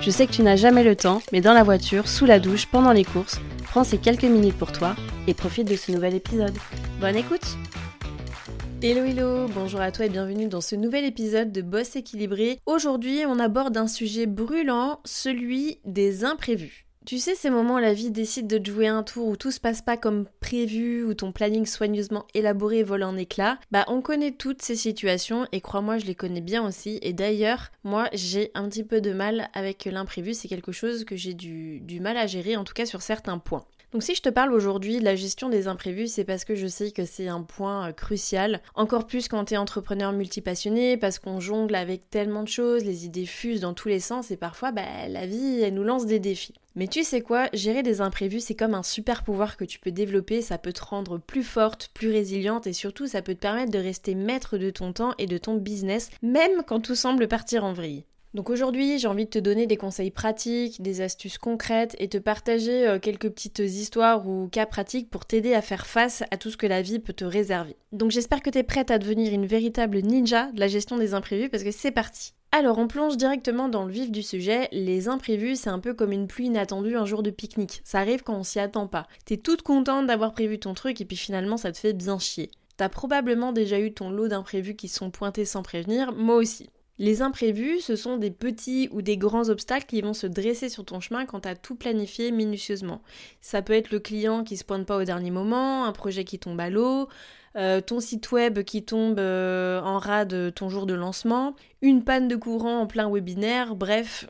Je sais que tu n'as jamais le temps, mais dans la voiture, sous la douche, pendant les courses, prends ces quelques minutes pour toi et profite de ce nouvel épisode. Bonne écoute Hello hello, bonjour à toi et bienvenue dans ce nouvel épisode de Boss équilibré. Aujourd'hui on aborde un sujet brûlant, celui des imprévus. Tu sais, ces moments où la vie décide de jouer un tour où tout se passe pas comme prévu, où ton planning soigneusement élaboré vole en éclats, bah on connaît toutes ces situations et crois-moi, je les connais bien aussi. Et d'ailleurs, moi j'ai un petit peu de mal avec l'imprévu, c'est quelque chose que j'ai du, mal à gérer, en tout cas sur certains points. Donc si je te parle aujourd'hui de la gestion des imprévus, c'est parce que je sais que c'est un point euh, crucial, encore plus quand tu es entrepreneur multipassionné, parce qu'on jongle avec tellement de choses, les idées fusent dans tous les sens et parfois bah, la vie elle nous lance des défis. Mais tu sais quoi, gérer des imprévus, c'est comme un super pouvoir que tu peux développer, ça peut te rendre plus forte, plus résiliente et surtout ça peut te permettre de rester maître de ton temps et de ton business, même quand tout semble partir en vrille. Donc aujourd'hui, j'ai envie de te donner des conseils pratiques, des astuces concrètes et te partager euh, quelques petites histoires ou cas pratiques pour t'aider à faire face à tout ce que la vie peut te réserver. Donc j'espère que tu es prête à devenir une véritable ninja de la gestion des imprévus parce que c'est parti. Alors, on plonge directement dans le vif du sujet. Les imprévus, c'est un peu comme une pluie inattendue un jour de pique-nique. Ça arrive quand on s'y attend pas. T'es toute contente d'avoir prévu ton truc et puis finalement ça te fait bien chier. T'as probablement déjà eu ton lot d'imprévus qui sont pointés sans prévenir, moi aussi. Les imprévus, ce sont des petits ou des grands obstacles qui vont se dresser sur ton chemin quand tu as tout planifié minutieusement. Ça peut être le client qui se pointe pas au dernier moment, un projet qui tombe à l'eau, euh, ton site web qui tombe euh, en rade ton jour de lancement, une panne de courant en plein webinaire, bref,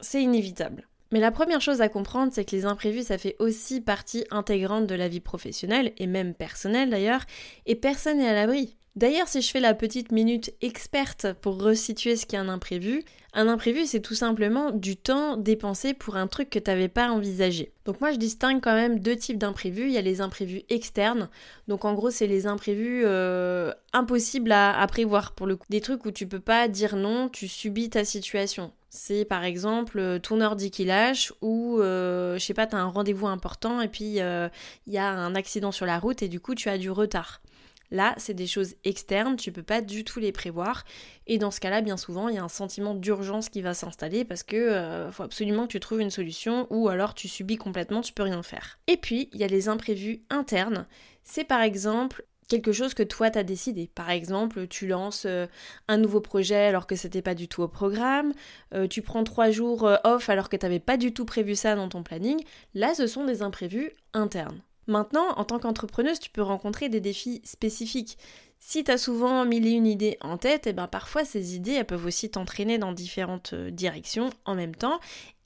c'est inévitable. Mais la première chose à comprendre, c'est que les imprévus, ça fait aussi partie intégrante de la vie professionnelle, et même personnelle d'ailleurs, et personne n'est à l'abri. D'ailleurs, si je fais la petite minute experte pour resituer ce qu'est un imprévu, un imprévu, c'est tout simplement du temps dépensé pour un truc que tu n'avais pas envisagé. Donc moi, je distingue quand même deux types d'imprévus. Il y a les imprévus externes. Donc en gros, c'est les imprévus euh, impossibles à, prévoir pour le coup. Des trucs où tu peux pas dire non, tu subis ta situation. C'est par exemple euh, ton ordi qui lâche ou euh, je sais pas, tu as un rendez-vous important et puis il y a un accident sur la route et du coup tu as du retard. Là, c'est des choses externes, tu peux pas du tout les prévoir. Et dans ce cas-là, bien souvent, il y a un sentiment d'urgence qui va s'installer parce que euh, faut absolument que tu trouves une solution ou alors tu subis complètement, tu peux rien faire. Et puis, il y a les imprévus internes. C'est par exemple quelque chose que toi t'as décidé. Par exemple, tu lances euh, un nouveau projet alors que c'était pas du tout au programme, euh, tu prends trois jours off alors que t'avais pas du tout prévu ça dans ton planning. Là, ce sont des imprévus internes. Maintenant, en tant qu'entrepreneuse, tu peux rencontrer des défis spécifiques. Si tu as souvent mille une idées en tête, et eh ben parfois ces idées peuvent aussi t'entraîner dans différentes euh, directions en même temps,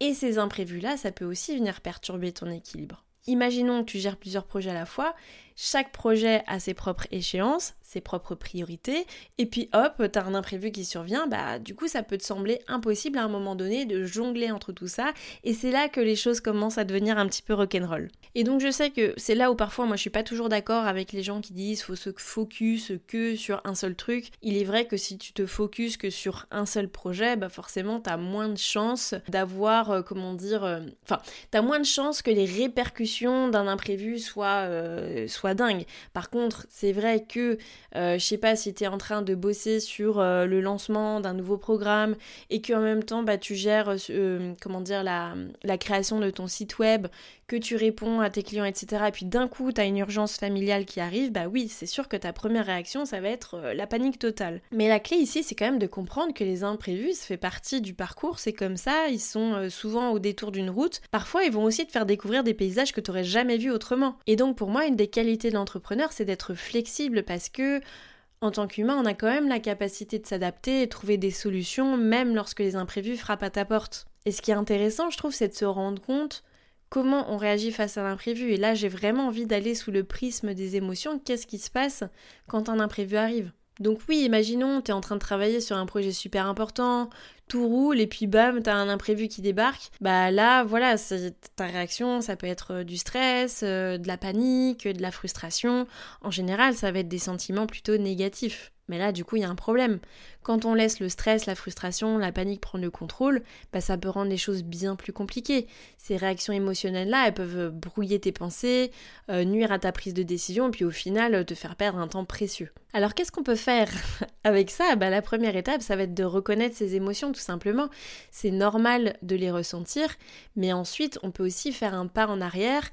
et ces imprévus-là, ça peut aussi venir perturber ton équilibre. Imaginons que tu gères plusieurs projets à la fois, chaque projet a ses propres échéances, ses propres priorités, et puis hop, t'as un imprévu qui survient, bah du coup ça peut te sembler impossible à un moment donné de jongler entre tout ça, et c'est là que les choses commencent à devenir un petit peu rock'n'roll. Et donc je sais que c'est là où parfois moi je suis pas toujours d'accord avec les gens qui disent faut se focus que sur un seul truc. Il est vrai que si tu te focuses que sur un seul projet, bah forcément t'as moins de chances d'avoir, euh, comment dire, euh, enfin t'as moins de chances que les répercussions d'un imprévu soient, euh, soient dingue. Par contre, c'est vrai que, euh, je sais pas, si tu es en train de bosser sur euh, le lancement d'un nouveau programme et qu'en même temps, bah, tu gères, euh, comment dire, la, la création de ton site web, que tu réponds à tes clients, etc. Et puis d'un coup, tu as une urgence familiale qui arrive, bah oui, c'est sûr que ta première réaction, ça va être la panique totale. Mais la clé ici, c'est quand même de comprendre que les imprévus, ça fait partie du parcours, c'est comme ça, ils sont souvent au détour d'une route. Parfois, ils vont aussi te faire découvrir des paysages que tu n'aurais jamais vus autrement. Et donc, pour moi, une des qualités de l'entrepreneur, c'est d'être flexible parce que en tant qu'humain, on a quand même la capacité de s'adapter et trouver des solutions, même lorsque les imprévus frappent à ta porte. Et ce qui est intéressant, je trouve, c'est de se rendre compte comment on réagit face à l'imprévu. Et là, j'ai vraiment envie d'aller sous le prisme des émotions. Qu'est-ce qui se passe quand un imprévu arrive? Donc oui, imaginons, tu es en train de travailler sur un projet super important, tout roule et puis bam, t'as un imprévu qui débarque, bah là, voilà, ta réaction, ça peut être du stress, de la panique, de la frustration. En général, ça va être des sentiments plutôt négatifs. Mais là, du coup, il y a un problème. Quand on laisse le stress, la frustration, la panique prendre le contrôle, bah, ça peut rendre les choses bien plus compliquées. Ces réactions émotionnelles-là, elles peuvent brouiller tes pensées, euh, nuire à ta prise de décision, puis au final, te faire perdre un temps précieux. Alors, qu'est-ce qu'on peut faire avec ça? Bah, La première étape, ça va être de reconnaître ces émotions, tout simplement. C'est normal de les ressentir, mais ensuite, on peut aussi faire un pas en arrière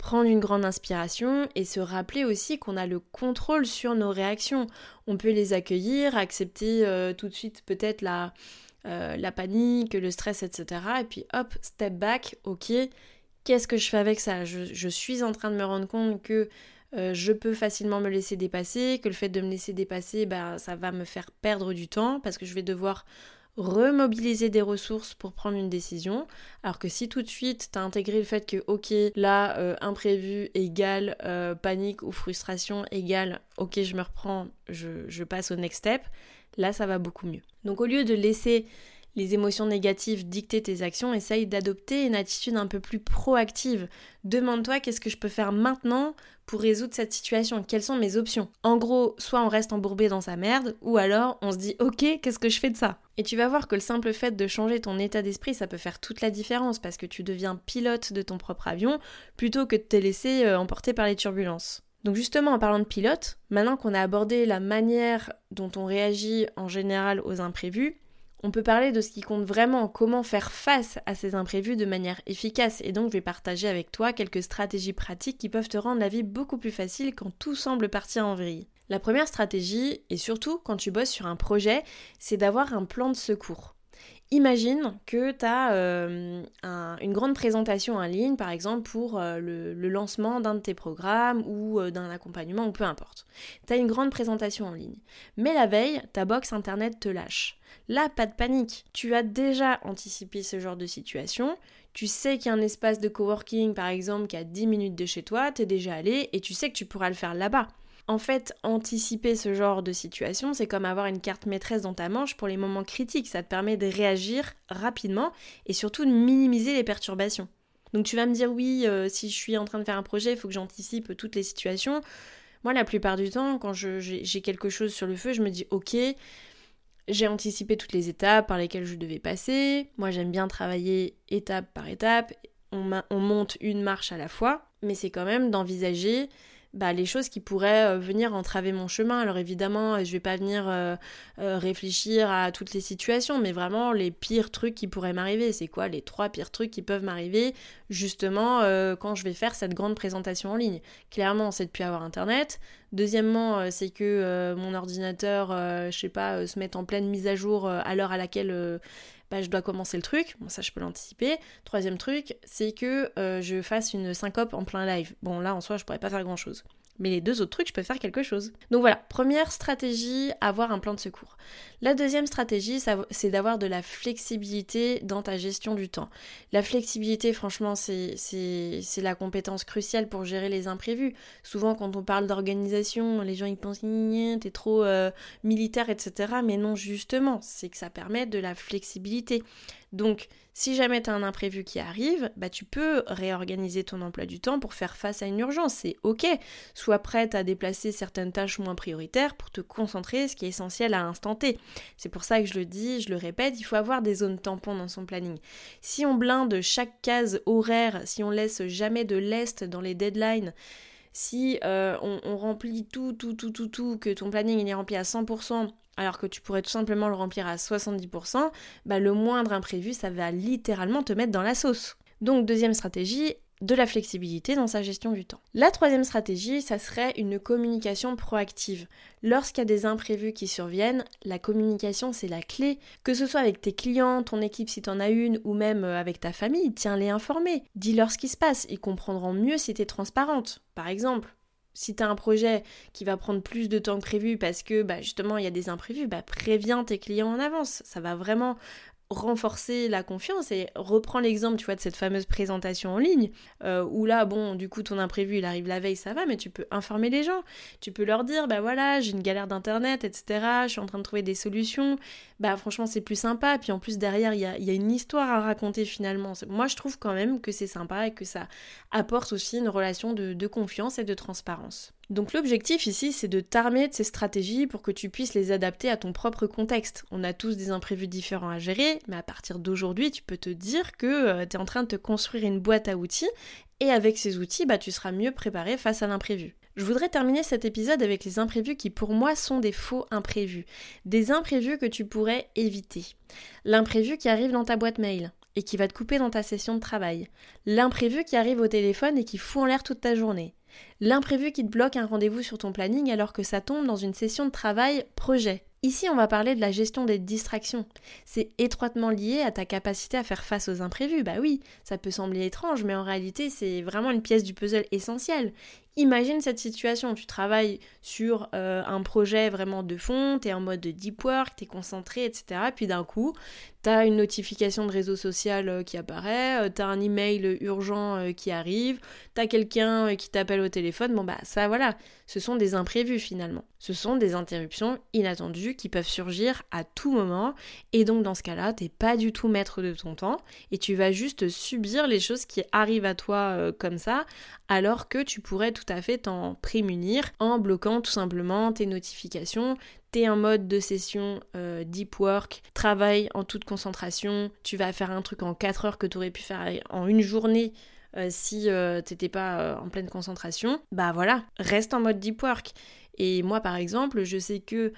prendre une grande inspiration et se rappeler aussi qu'on a le contrôle sur nos réactions. On peut les accueillir, accepter euh, tout de suite peut-être la, euh, la panique, le stress, etc. Et puis hop, step back, ok, qu'est-ce que je fais avec ça? Je, suis en train de me rendre compte que euh, je peux facilement me laisser dépasser, que le fait de me laisser dépasser, bah, ça va me faire perdre du temps parce que je vais devoir remobiliser des ressources pour prendre une décision. Alors que si tout de suite tu as intégré le fait que ok là euh, imprévu égale euh, panique ou frustration égale ok je me reprends, je passe au next step, là ça va beaucoup mieux. Donc au lieu de laisser les émotions négatives dicter tes actions, essaye d'adopter une attitude un peu plus proactive. Demande-toi qu'est-ce que je peux faire maintenant pour résoudre cette situation, quelles sont mes options? En gros, soit on reste embourbé dans sa merde, ou alors on se dit ok, qu'est-ce que je fais de ça? Et tu vas voir que le simple fait de changer ton état d'esprit, ça peut faire toute la différence parce que tu deviens pilote de ton propre avion plutôt que de te laisser euh, emporter par les turbulences. Donc justement, en parlant de pilote, maintenant qu'on a abordé la manière dont on réagit en général aux imprévus, on peut parler de ce qui compte vraiment, comment faire face à ces imprévus de manière efficace. Et donc je vais partager avec toi quelques stratégies pratiques qui peuvent te rendre la vie beaucoup plus facile quand tout semble partir en vrille. La première stratégie, et surtout quand tu bosses sur un projet, c'est d'avoir un plan de secours. Imagine que tu as euh, une grande présentation en ligne, par exemple, pour euh, le, lancement d'un de tes programmes ou euh, d'un accompagnement ou peu importe. Tu as une grande présentation en ligne. Mais la veille, ta box internet te lâche. Là, pas de panique. Tu as déjà anticipé ce genre de situation. Tu sais qu'il y a un espace de coworking, par exemple, qui à 10 minutes de chez toi, tu es déjà allé et tu sais que tu pourras le faire là-bas. En fait, anticiper ce genre de situation, c'est comme avoir une carte maîtresse dans ta manche pour les moments critiques. Ça te permet de réagir rapidement et surtout de minimiser les perturbations. Donc tu vas me dire oui, euh, si je suis en train de faire un projet, il faut que j'anticipe toutes les situations. Moi, la plupart du temps, quand j'ai quelque chose sur le feu, je me dis ok, j'ai anticipé toutes les étapes par lesquelles je devais passer. Moi, j'aime bien travailler étape par étape. on monte une marche à la fois, mais c'est quand même d'envisager bah, les choses qui pourraient euh, venir entraver mon chemin. Alors évidemment, euh, je vais pas venir euh, réfléchir à toutes les situations, mais vraiment les pires trucs qui pourraient m'arriver. C'est quoi les trois pires trucs qui peuvent m'arriver justement quand je vais faire cette grande présentation en ligne? Clairement, c'est de plus avoir internet. Deuxièmement, c'est que mon ordinateur, je sais pas, se mette en pleine mise à jour à l'heure à laquelle bah, je dois commencer le truc, bon ça je peux l'anticiper. Troisième truc, c'est que euh, je fasse une syncope en plein live. Bon là en soi je pourrais pas faire grand chose. Mais les deux autres trucs, je peux faire quelque chose. Donc voilà, première stratégie, avoir un plan de secours. La deuxième stratégie, c'est d'avoir de la flexibilité dans ta gestion du temps. La flexibilité, franchement, c'est la compétence cruciale pour gérer les imprévus. Souvent, quand on parle d'organisation, les gens ils pensent t'es trop euh, militaire, etc. Mais non, justement, c'est que ça permet de la flexibilité. Donc, si jamais tu as un imprévu qui arrive, bah, tu peux réorganiser ton emploi du temps pour faire face à une urgence. C'est ok. Sois prête à déplacer certaines tâches moins prioritaires pour te concentrer ce qui est essentiel à instant T. C'est pour ça que je le dis, je le répète, il faut avoir des zones tampons dans son planning. Si on blinde chaque case horaire, si on laisse jamais de lest dans les deadlines, si euh, on, remplit tout, tout, tout, tout, tout, que ton planning est rempli à 100%, alors que tu pourrais tout simplement le remplir à 70%, bah le moindre imprévu, ça va littéralement te mettre dans la sauce. Donc deuxième stratégie, de la flexibilité dans sa gestion du temps. La troisième stratégie, ça serait une communication proactive. Lorsqu'il y a des imprévus qui surviennent, la communication c'est la clé. Que ce soit avec tes clients, ton équipe si tu en as une, ou même euh, avec ta famille, tiens-les informés. Dis-leur ce qui se passe, ils comprendront mieux si tu es transparente. Par exemple, si tu as un projet qui va prendre plus de temps que prévu parce que bah, justement il y a des imprévus, bah, préviens tes clients en avance. Ça va vraiment renforcer la confiance et reprends l'exemple tu vois de cette fameuse présentation en ligne euh, où là bon du coup ton imprévu il arrive la veille ça va mais tu peux informer les gens. Tu peux leur dire bah voilà j'ai une galère d'internet etc je suis en train de trouver des solutions. Bah franchement c'est plus sympa. Puis en plus derrière il y a, y a, une histoire à raconter finalement. Moi je trouve quand même que c'est sympa et que ça apporte aussi une relation de, de confiance et de transparence donc l'objectif ici, c'est de t'armer de ces stratégies pour que tu puisses les adapter à ton propre contexte. On a tous des imprévus différents à gérer, mais à partir d'aujourd'hui, tu peux te dire que euh, tu es en train de te construire une boîte à outils et avec ces outils, bah, tu seras mieux préparé face à l'imprévu. Je voudrais terminer cet épisode avec les imprévus qui pour moi sont des faux imprévus. Des imprévus que tu pourrais éviter. L'imprévu qui arrive dans ta boîte mail et qui va te couper dans ta session de travail. L'imprévu qui arrive au téléphone et qui fout en l'air toute ta journée. L'imprévu qui te bloque un rendez-vous sur ton planning alors que ça tombe dans une session de travail projet. Ici, on va parler de la gestion des distractions. C'est étroitement lié à ta capacité à faire face aux imprévus. Bah oui, ça peut sembler étrange, mais en réalité, c'est vraiment une pièce du puzzle essentielle. Imagine cette situation, tu travailles sur euh, un projet vraiment de fond, tu es en mode deep work, tu es concentré, etc. Puis d'un coup, tu as une notification de réseau social euh, qui apparaît, euh, tu as un email urgent qui arrive, tu as quelqu'un qui t'appelle au téléphone. Bon bah ça voilà, ce sont des imprévus finalement. Ce sont des interruptions inattendues qui peuvent surgir à tout moment et donc dans ce cas-là, t'es pas du tout maître de ton temps et tu vas juste subir les choses qui arrivent à toi comme ça alors que tu pourrais tout à fait t'en prémunir en bloquant tout simplement tes notifications. T'es en mode de session euh, deep work, travail en toute concentration, tu vas faire un truc en 4 heures que tu aurais pu faire en une journée euh, si euh, t'étais pas en pleine concentration, bah voilà, reste en mode deep work. Et moi, par exemple, je sais que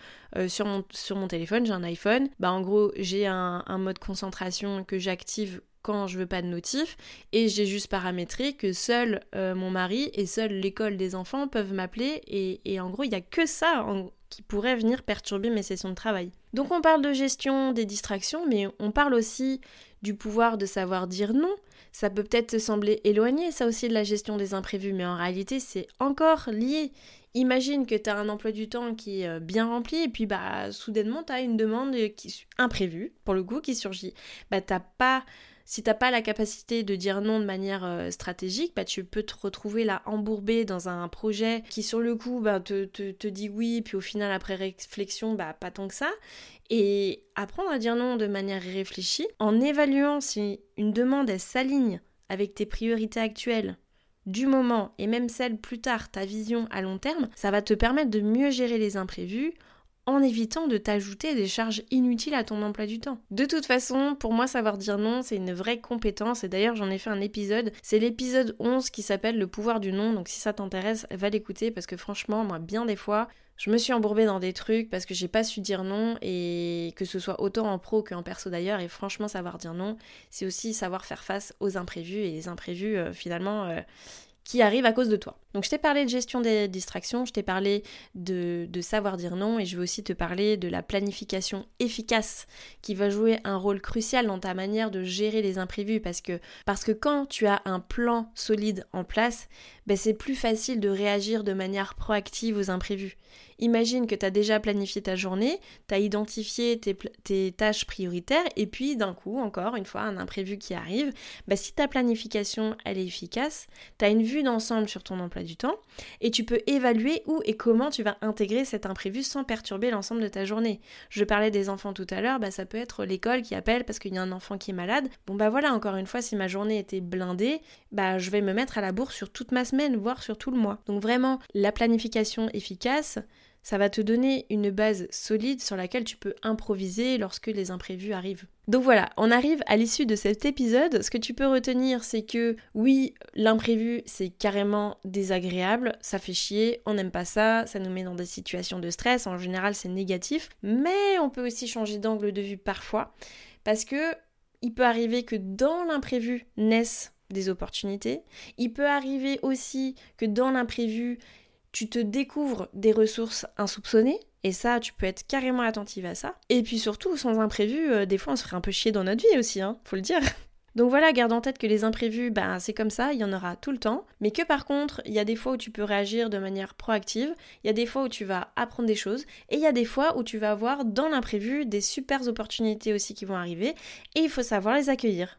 sur, mon, sur mon téléphone, j'ai un iPhone. Bah, en gros, j'ai un, un mode concentration que j'active quand je veux pas de notif et j'ai juste paramétré que seul euh, mon mari et seule l'école des enfants peuvent m'appeler et, en gros il y a que ça qui pourrait venir perturber mes sessions de travail. Donc on parle de gestion des distractions mais on parle aussi du pouvoir de savoir dire non. Ça peut peut-être te sembler éloigné ça aussi de la gestion des imprévus mais en réalité c'est encore lié. Imagine que tu as un emploi du temps qui est euh, bien rempli et puis bah soudainement tu as une demande qui imprévue pour le coup qui surgit. Bah t'as pas si t'as pas la capacité de dire non de manière euh, stratégique, bah, tu peux te retrouver là embourbé dans un projet qui sur le coup bah, te, te, dit oui, puis au final après réflexion, bah, pas tant que ça. Et apprendre à dire non de manière réfléchie, en évaluant si une demande s'aligne avec tes priorités actuelles du moment et même celle plus tard, ta vision à long terme, ça va te permettre de mieux gérer les imprévus en évitant de t'ajouter des charges inutiles à ton emploi du temps. De toute façon, pour moi, savoir dire non, c'est une vraie compétence, et d'ailleurs j'en ai fait un épisode, c'est l'épisode 11 qui s'appelle Le pouvoir du non, donc si ça t'intéresse, va l'écouter, parce que franchement, moi, bien des fois, je me suis embourbée dans des trucs parce que j'ai pas su dire non, et que ce soit autant en pro qu'en perso d'ailleurs, et franchement, savoir dire non, c'est aussi savoir faire face aux imprévus, et les imprévus, euh, finalement, euh, qui arrivent à cause de toi. Donc je t'ai parlé de gestion des distractions, je t'ai parlé de, savoir dire non et je vais aussi te parler de la planification efficace qui va jouer un rôle crucial dans ta manière de gérer les imprévus parce que, parce que quand tu as un plan solide en place, ben c'est plus facile de réagir de manière proactive aux imprévus. Imagine que tu as déjà planifié ta journée, tu as identifié tes, tâches prioritaires et puis d'un coup, encore une fois, un imprévu qui arrive, ben si ta planification elle est efficace, tu as une vue d'ensemble sur ton emploi du temps et tu peux évaluer où et comment tu vas intégrer cet imprévu sans perturber l'ensemble de ta journée. Je parlais des enfants tout à l'heure, bah ça peut être l'école qui appelle parce qu'il y a un enfant qui est malade. Bon bah voilà, encore une fois, si ma journée était blindée, bah je vais me mettre à la bourse sur toute ma semaine, voire sur tout le mois. Donc vraiment, la planification efficace, ça va te donner une base solide sur laquelle tu peux improviser lorsque les imprévus arrivent. Donc voilà, on arrive à l'issue de cet épisode. Ce que tu peux retenir, c'est que oui, l'imprévu, c'est carrément désagréable, ça fait chier, on n'aime pas ça, ça nous met dans des situations de stress, en général c'est négatif, mais on peut aussi changer d'angle de vue parfois, parce que il peut arriver que dans l'imprévu naissent des opportunités, il peut arriver aussi que dans l'imprévu, tu te découvres des ressources insoupçonnées, et ça, tu peux être carrément attentive à ça. Et puis surtout, sans imprévu, euh, des fois on se ferait un peu chier dans notre vie aussi, hein, faut le dire. Donc voilà, garde en tête que les imprévus, ben, c'est comme ça, il y en aura tout le temps, mais que par contre, il y a des fois où tu peux réagir de manière proactive, il y a des fois où tu vas apprendre des choses, et il y a des fois où tu vas avoir dans l'imprévu des super opportunités aussi qui vont arriver, et il faut savoir les accueillir.